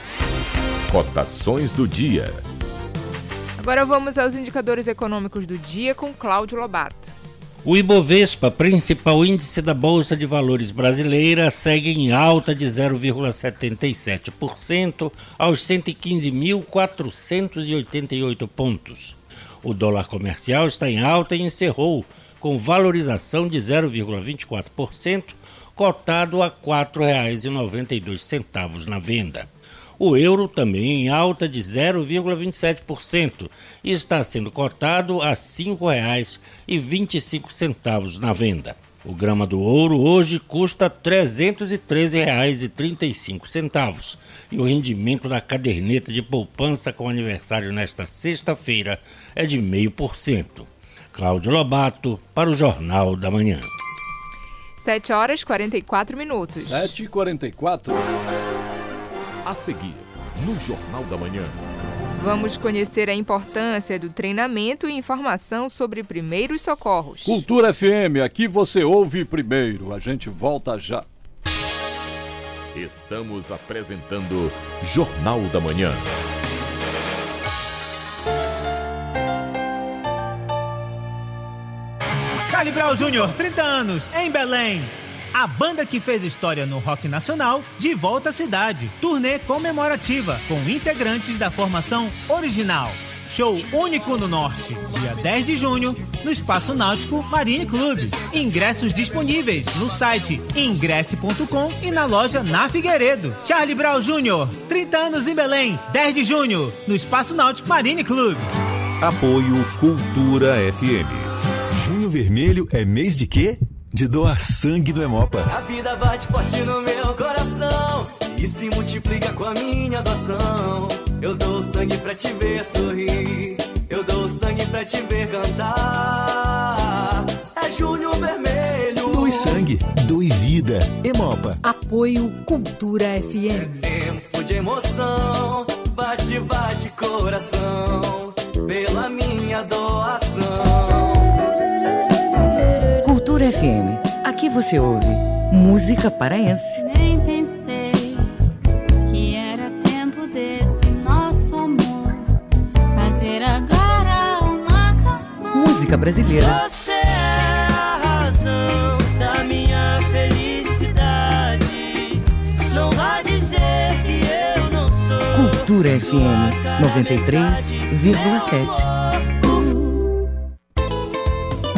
Cotações do dia. Agora vamos aos indicadores econômicos do dia com Cláudio Lobato. O Ibovespa, principal índice da Bolsa de Valores brasileira, segue em alta de 0,77% aos 115.488 pontos. O dólar comercial está em alta e encerrou com valorização de 0,24%, cotado a R$ 4,92 na venda. O euro também em alta de 0,27% e está sendo cotado a R$ 5,25 na venda. O grama do ouro hoje custa R$ 313,35 e o rendimento da caderneta de poupança com aniversário nesta sexta-feira é de 0,5%. Cláudio Lobato para o Jornal da Manhã. 7 horas e 44 minutos. 7 e 44 A seguir, no Jornal da Manhã. Vamos conhecer a importância do treinamento e informação sobre primeiros socorros. Cultura FM, aqui você ouve primeiro. A gente volta já. Estamos apresentando Jornal da Manhã. Charlie Brown Jr., 30 anos, em Belém. A banda que fez história no rock nacional de volta à cidade. Turnê comemorativa com integrantes da formação original. Show único no norte, dia 10 de junho, no Espaço Náutico Marine Club. Ingressos disponíveis no site ingresse.com e na loja na Figueiredo. Charlie Brown Jr., 30 anos em Belém, 10 de junho, no Espaço Náutico Marine Club. Apoio Cultura FM. Junho Vermelho é mês de quê? De doar sangue do Hemopa. A vida bate forte no meu coração e se multiplica com a minha doação. Eu dou sangue pra te ver sorrir, eu dou sangue pra te ver cantar. É junho vermelho, sangue, doe vida. Hemopa. Apoio Cultura FM. Tempo de emoção, bate, bate coração, pela minha doação. Cultura FM. Aqui você ouve música paraense. Nem pensei que era tempo desse nosso amor fazer agora uma canção. Música brasileira. Você é a razão da minha felicidade. Não vá dizer que eu não sou. Cultura FM 93,7.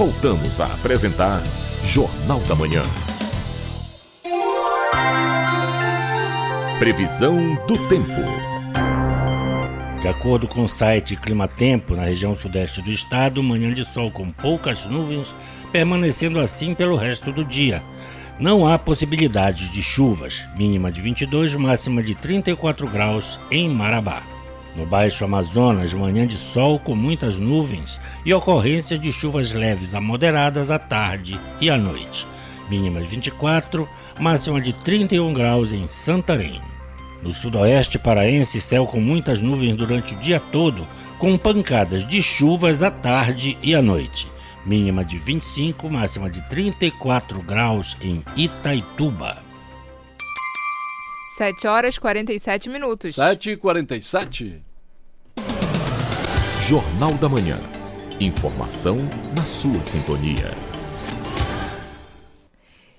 Voltamos a apresentar Jornal da Manhã. Previsão do tempo. De acordo com o site Climatempo, na região sudeste do estado, manhã de sol com poucas nuvens, permanecendo assim pelo resto do dia. Não há possibilidade de chuvas, mínima de 22, máxima de 34 graus em Marabá. No Baixo Amazonas, manhã de sol com muitas nuvens e ocorrências de chuvas leves a moderadas à tarde e à noite. Mínima de 24, máxima de 31 graus em Santarém. No sudoeste paraense, céu com muitas nuvens durante o dia todo, com pancadas de chuvas à tarde e à noite. Mínima de 25, máxima de 34 graus em Itaituba. 7 horas e 47 minutos. 7 e 47 Jornal da Manhã. Informação na sua sintonia.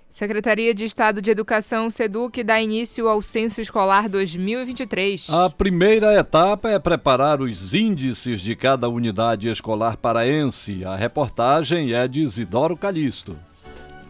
Secretaria de Estado de Educação, SEDUC, dá início ao Censo Escolar 2023. A primeira etapa é preparar os índices de cada unidade escolar paraense. A reportagem é de Isidoro Calixto.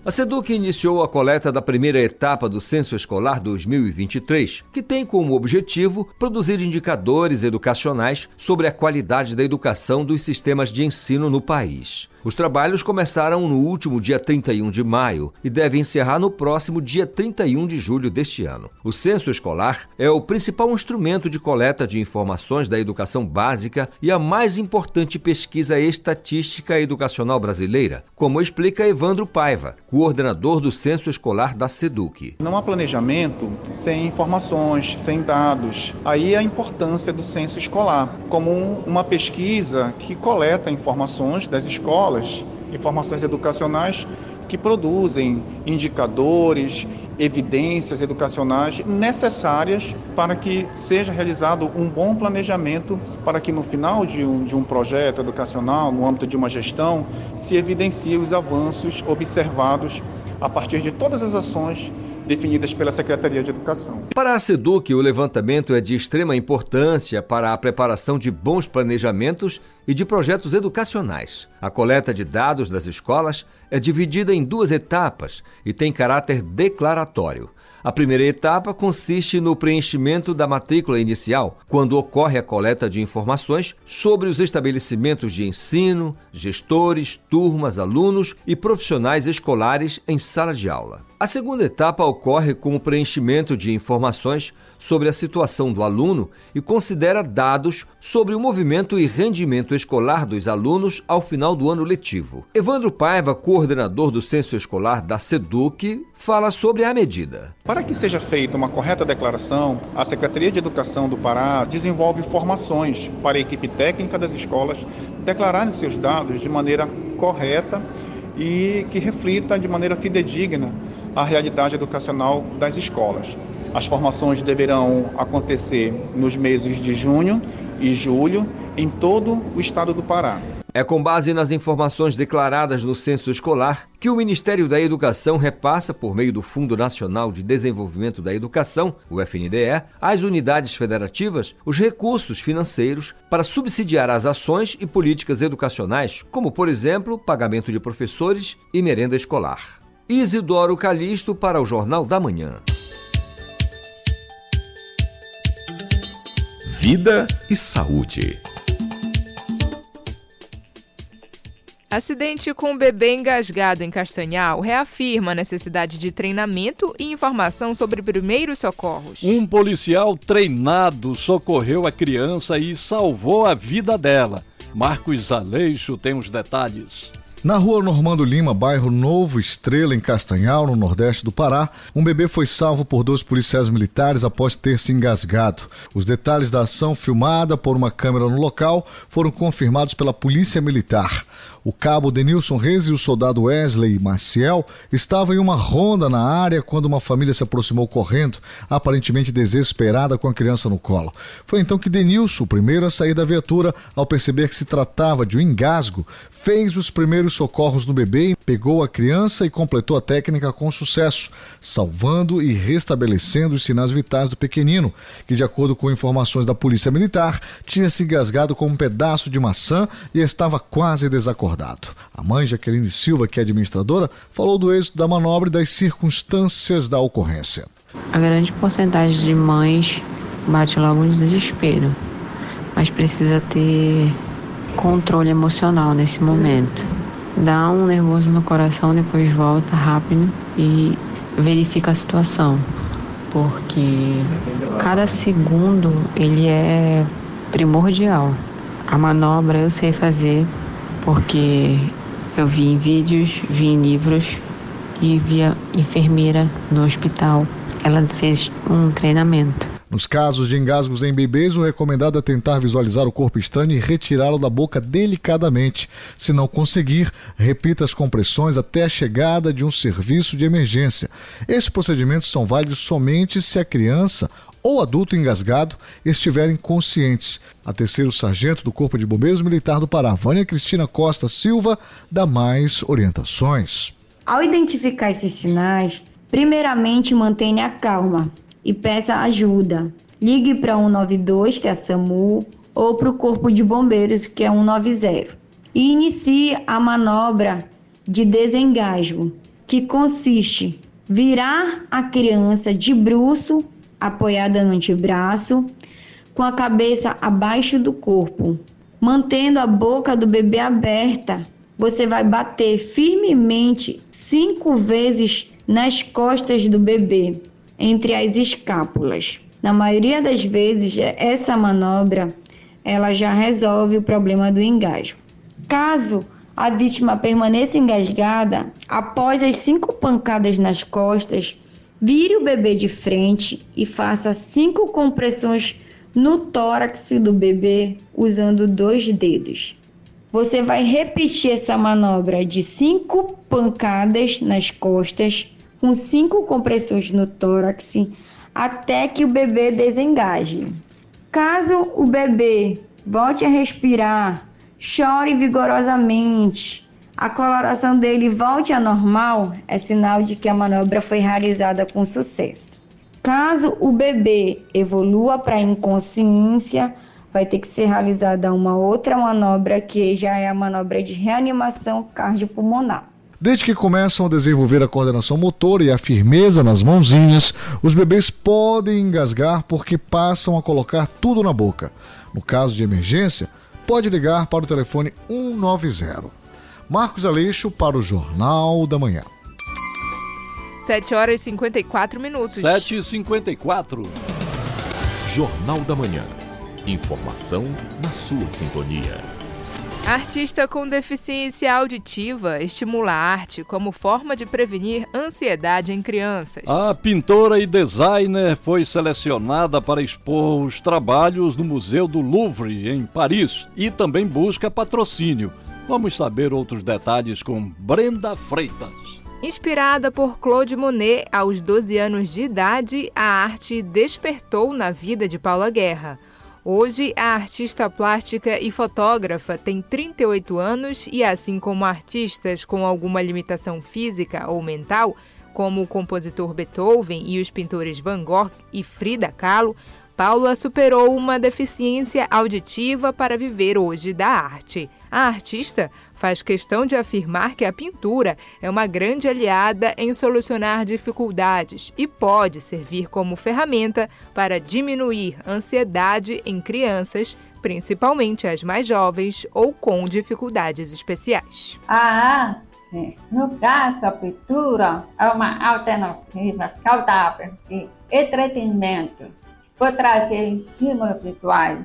A SEDUC iniciou a coleta da primeira etapa do Censo Escolar 2023, que tem como objetivo produzir indicadores educacionais sobre a qualidade da educação dos sistemas de ensino no país. Os trabalhos começaram no último dia 31 de maio e devem encerrar no próximo dia 31 de julho deste ano. O censo escolar é o principal instrumento de coleta de informações da educação básica e a mais importante pesquisa estatística educacional brasileira, como explica Evandro Paiva, coordenador do censo escolar da SEDUC. Não há planejamento sem informações, sem dados. Aí a importância do censo escolar, como uma pesquisa que coleta informações das escolas escolas, informações educacionais que produzem indicadores, evidências educacionais necessárias para que seja realizado um bom planejamento para que no final de um, de um projeto educacional, no âmbito de uma gestão, se evidencie os avanços observados a partir de todas as ações definidas pela Secretaria de Educação. Para a SEDUC, o levantamento é de extrema importância para a preparação de bons planejamentos e de projetos educacionais. A coleta de dados das escolas é dividida em duas etapas e tem caráter declaratório. A primeira etapa consiste no preenchimento da matrícula inicial, quando ocorre a coleta de informações sobre os estabelecimentos de ensino, gestores, turmas, alunos e profissionais escolares em sala de aula. A segunda etapa ocorre com o preenchimento de informações sobre a situação do aluno e considera dados sobre o movimento e rendimento escolar dos alunos ao final do ano letivo. Evandro Paiva, coordenador do censo escolar da SEDUC, fala sobre a medida. Para que seja feita uma correta declaração, a Secretaria de Educação do Pará desenvolve formações para a equipe técnica das escolas declararem seus dados de maneira correta e que reflita de maneira fidedigna a realidade educacional das escolas. As formações deverão acontecer nos meses de junho e julho em todo o estado do Pará. É com base nas informações declaradas no censo escolar que o Ministério da Educação repassa, por meio do Fundo Nacional de Desenvolvimento da Educação, o FNDE, às unidades federativas os recursos financeiros para subsidiar as ações e políticas educacionais, como, por exemplo, pagamento de professores e merenda escolar. Isidoro Calixto para o Jornal da Manhã. Vida e saúde. Acidente com um bebê engasgado em Castanhal reafirma a necessidade de treinamento e informação sobre primeiros socorros. Um policial treinado socorreu a criança e salvou a vida dela. Marcos Aleixo tem os detalhes. Na rua Normando Lima, bairro Novo Estrela, em Castanhal, no nordeste do Pará, um bebê foi salvo por dois policiais militares após ter se engasgado. Os detalhes da ação filmada por uma câmera no local foram confirmados pela Polícia Militar. O cabo Denilson Reis e o soldado Wesley Maciel estavam em uma ronda na área quando uma família se aproximou correndo, aparentemente desesperada com a criança no colo. Foi então que Denilson, o primeiro a sair da viatura, ao perceber que se tratava de um engasgo, fez os primeiros socorros no bebê, pegou a criança e completou a técnica com sucesso, salvando e restabelecendo os sinais vitais do pequenino, que, de acordo com informações da Polícia Militar, tinha se engasgado com um pedaço de maçã e estava quase desacordado. A mãe Jaqueline Silva, que é administradora, falou do êxito da manobra e das circunstâncias da ocorrência. A grande porcentagem de mães bate logo no desespero, mas precisa ter controle emocional nesse momento. Dá um nervoso no coração, depois volta rápido e verifica a situação, porque cada segundo ele é primordial. A manobra eu sei fazer porque eu vi em vídeos, vi em livros e vi a enfermeira no hospital. Ela fez um treinamento. Nos casos de engasgos em bebês, o recomendado é tentar visualizar o corpo estranho e retirá-lo da boca delicadamente. Se não conseguir, repita as compressões até a chegada de um serviço de emergência. Esses procedimentos são válidos somente se a criança ou adulto engasgado estiverem conscientes. A terceiro sargento do Corpo de Bombeiros Militar do Pará, Vânia Cristina Costa Silva, dá mais orientações. Ao identificar esses sinais, primeiramente mantenha a calma e peça ajuda. Ligue para 192, que é a SAMU, ou para o Corpo de Bombeiros, que é 190. E inicie a manobra de desengasgo, que consiste virar a criança de bruço, apoiada no antebraço, com a cabeça abaixo do corpo. Mantendo a boca do bebê aberta, você vai bater firmemente cinco vezes nas costas do bebê entre as escápulas. Na maioria das vezes, essa manobra ela já resolve o problema do engasgo. Caso a vítima permaneça engasgada, após as cinco pancadas nas costas, vire o bebê de frente e faça cinco compressões no tórax do bebê usando dois dedos. Você vai repetir essa manobra de cinco pancadas nas costas com cinco compressões no tórax até que o bebê desengaje. Caso o bebê volte a respirar, chore vigorosamente, a coloração dele volte a normal, é sinal de que a manobra foi realizada com sucesso. Caso o bebê evolua para inconsciência, vai ter que ser realizada uma outra manobra que já é a manobra de reanimação cardiopulmonar. Desde que começam a desenvolver a coordenação motora e a firmeza nas mãozinhas, os bebês podem engasgar porque passam a colocar tudo na boca. No caso de emergência, pode ligar para o telefone 190. Marcos Aleixo para o Jornal da Manhã. 7 horas e 54 minutos. 7 e 54. Jornal da Manhã. Informação na sua sintonia. Artista com deficiência auditiva estimula a arte como forma de prevenir ansiedade em crianças. A pintora e designer foi selecionada para expor os trabalhos no Museu do Louvre, em Paris, e também busca patrocínio. Vamos saber outros detalhes com Brenda Freitas. Inspirada por Claude Monet, aos 12 anos de idade, a arte despertou na vida de Paula Guerra. Hoje, a artista plástica e fotógrafa tem 38 anos e, assim como artistas com alguma limitação física ou mental, como o compositor Beethoven e os pintores Van Gogh e Frida Kahlo, Paula superou uma deficiência auditiva para viver hoje da arte. A artista faz questão de afirmar que a pintura é uma grande aliada em solucionar dificuldades e pode servir como ferramenta para diminuir ansiedade em crianças, principalmente as mais jovens ou com dificuldades especiais. A arte, no caso a pintura, é uma alternativa saudável de entretenimento. Por trazer estímulos visuais,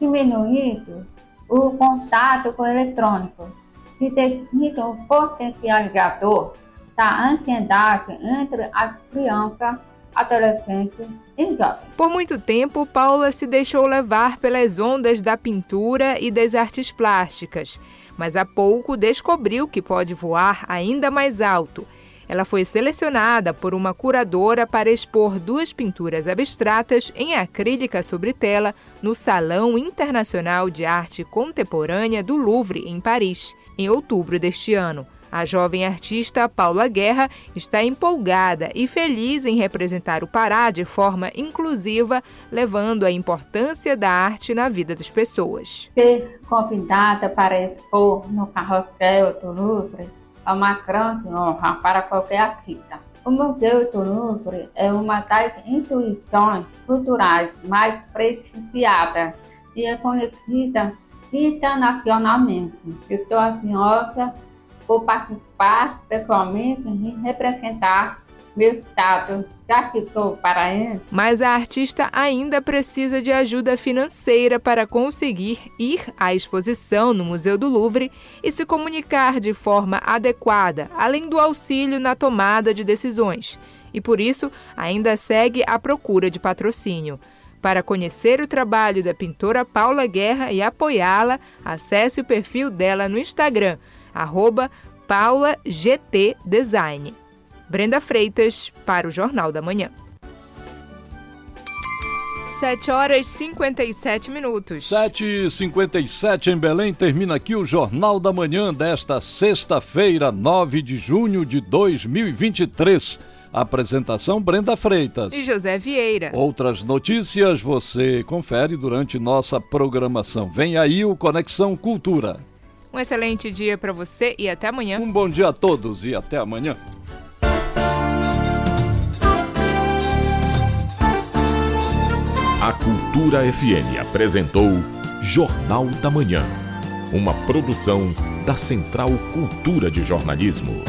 diminuindo o contato com o eletrônico, define o potencializador da ansiedade entre as crianças, adolescentes e jovens. Por muito tempo, Paula se deixou levar pelas ondas da pintura e das artes plásticas, mas há pouco descobriu que pode voar ainda mais alto ela foi selecionada por uma curadora para expor duas pinturas abstratas em acrílica sobre tela no Salão Internacional de Arte Contemporânea do Louvre, em Paris, em outubro deste ano. A jovem artista Paula Guerra está empolgada e feliz em representar o Pará de forma inclusiva, levando a importância da arte na vida das pessoas. Ser convidada para expor no carrossel do Louvre é uma grande honra para qualquer artista. O Museu do Louvre é uma das instituições culturais mais prestigiadas e é conhecida internacionalmente. Estou ansiosa por participar pessoalmente e representar meu estado já ficou paraense. Mas a artista ainda precisa de ajuda financeira para conseguir ir à exposição no Museu do Louvre e se comunicar de forma adequada, além do auxílio na tomada de decisões. E por isso ainda segue à procura de patrocínio. Para conhecer o trabalho da pintora Paula Guerra e apoiá-la, acesse o perfil dela no Instagram, paulagtdesign. Brenda Freitas, para o Jornal da Manhã. 7 horas e 57 minutos. 7 e 57 em Belém. Termina aqui o Jornal da Manhã desta sexta-feira, 9 de junho de 2023. Apresentação Brenda Freitas. E José Vieira. Outras notícias você confere durante nossa programação. Vem aí o Conexão Cultura. Um excelente dia para você e até amanhã. Um bom dia a todos e até amanhã. A Cultura FM apresentou Jornal da Manhã, uma produção da Central Cultura de Jornalismo.